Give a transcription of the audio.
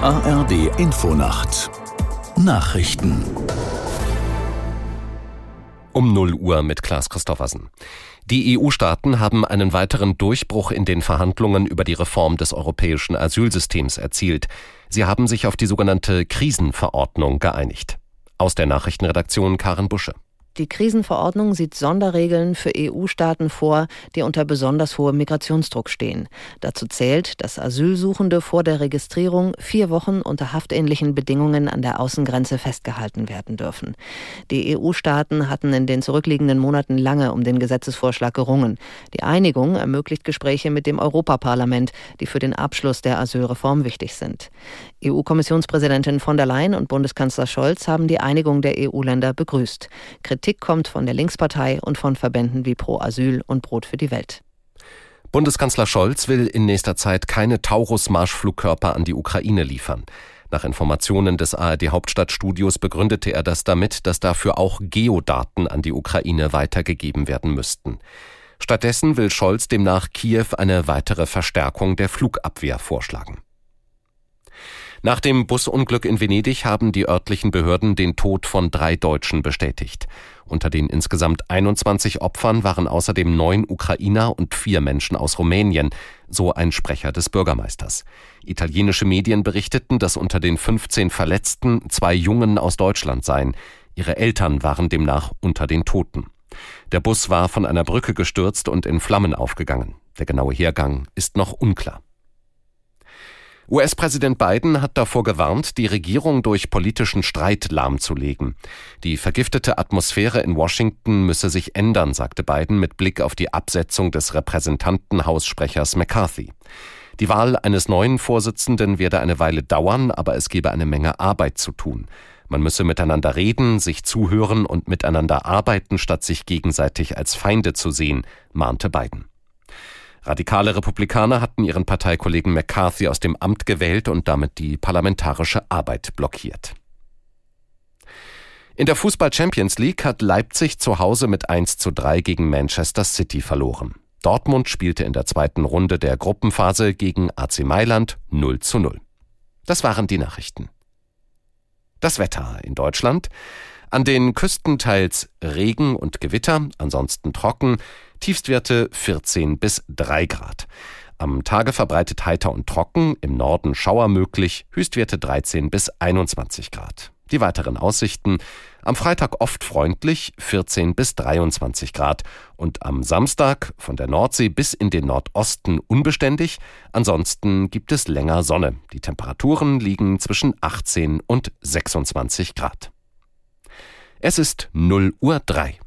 ARD Infonacht Nachrichten um 0 Uhr mit Klaas Christoffersen. Die EU-Staaten haben einen weiteren Durchbruch in den Verhandlungen über die Reform des europäischen Asylsystems erzielt. Sie haben sich auf die sogenannte Krisenverordnung geeinigt. Aus der Nachrichtenredaktion Karen Busche. Die Krisenverordnung sieht Sonderregeln für EU-Staaten vor, die unter besonders hohem Migrationsdruck stehen. Dazu zählt, dass Asylsuchende vor der Registrierung vier Wochen unter haftähnlichen Bedingungen an der Außengrenze festgehalten werden dürfen. Die EU-Staaten hatten in den zurückliegenden Monaten lange um den Gesetzesvorschlag gerungen. Die Einigung ermöglicht Gespräche mit dem Europaparlament, die für den Abschluss der Asylreform wichtig sind. EU-Kommissionspräsidentin von der Leyen und Bundeskanzler Scholz haben die Einigung der EU-Länder begrüßt. Kritik kommt von der Linkspartei und von Verbänden wie Pro Asyl und Brot für die Welt. Bundeskanzler Scholz will in nächster Zeit keine Taurus-Marschflugkörper an die Ukraine liefern. Nach Informationen des ARD Hauptstadtstudios begründete er das damit, dass dafür auch Geodaten an die Ukraine weitergegeben werden müssten. Stattdessen will Scholz demnach Kiew eine weitere Verstärkung der Flugabwehr vorschlagen. Nach dem Busunglück in Venedig haben die örtlichen Behörden den Tod von drei Deutschen bestätigt. Unter den insgesamt 21 Opfern waren außerdem neun Ukrainer und vier Menschen aus Rumänien, so ein Sprecher des Bürgermeisters. Italienische Medien berichteten, dass unter den 15 Verletzten zwei Jungen aus Deutschland seien. Ihre Eltern waren demnach unter den Toten. Der Bus war von einer Brücke gestürzt und in Flammen aufgegangen. Der genaue Hergang ist noch unklar. US-Präsident Biden hat davor gewarnt, die Regierung durch politischen Streit lahmzulegen. Die vergiftete Atmosphäre in Washington müsse sich ändern, sagte Biden mit Blick auf die Absetzung des Repräsentantenhaussprechers McCarthy. Die Wahl eines neuen Vorsitzenden werde eine Weile dauern, aber es gebe eine Menge Arbeit zu tun. Man müsse miteinander reden, sich zuhören und miteinander arbeiten, statt sich gegenseitig als Feinde zu sehen, mahnte Biden. Radikale Republikaner hatten ihren Parteikollegen McCarthy aus dem Amt gewählt und damit die parlamentarische Arbeit blockiert. In der Fußball Champions League hat Leipzig zu Hause mit 1 zu 3 gegen Manchester City verloren. Dortmund spielte in der zweiten Runde der Gruppenphase gegen AC Mailand 0 zu 0. Das waren die Nachrichten. Das Wetter in Deutschland. An den Küsten teils Regen und Gewitter, ansonsten trocken. Tiefstwerte 14 bis 3 Grad. Am Tage verbreitet heiter und trocken, im Norden Schauer möglich, Höchstwerte 13 bis 21 Grad. Die weiteren Aussichten am Freitag oft freundlich 14 bis 23 Grad und am Samstag von der Nordsee bis in den Nordosten unbeständig. Ansonsten gibt es länger Sonne. Die Temperaturen liegen zwischen 18 und 26 Grad. Es ist 0 Uhr 3.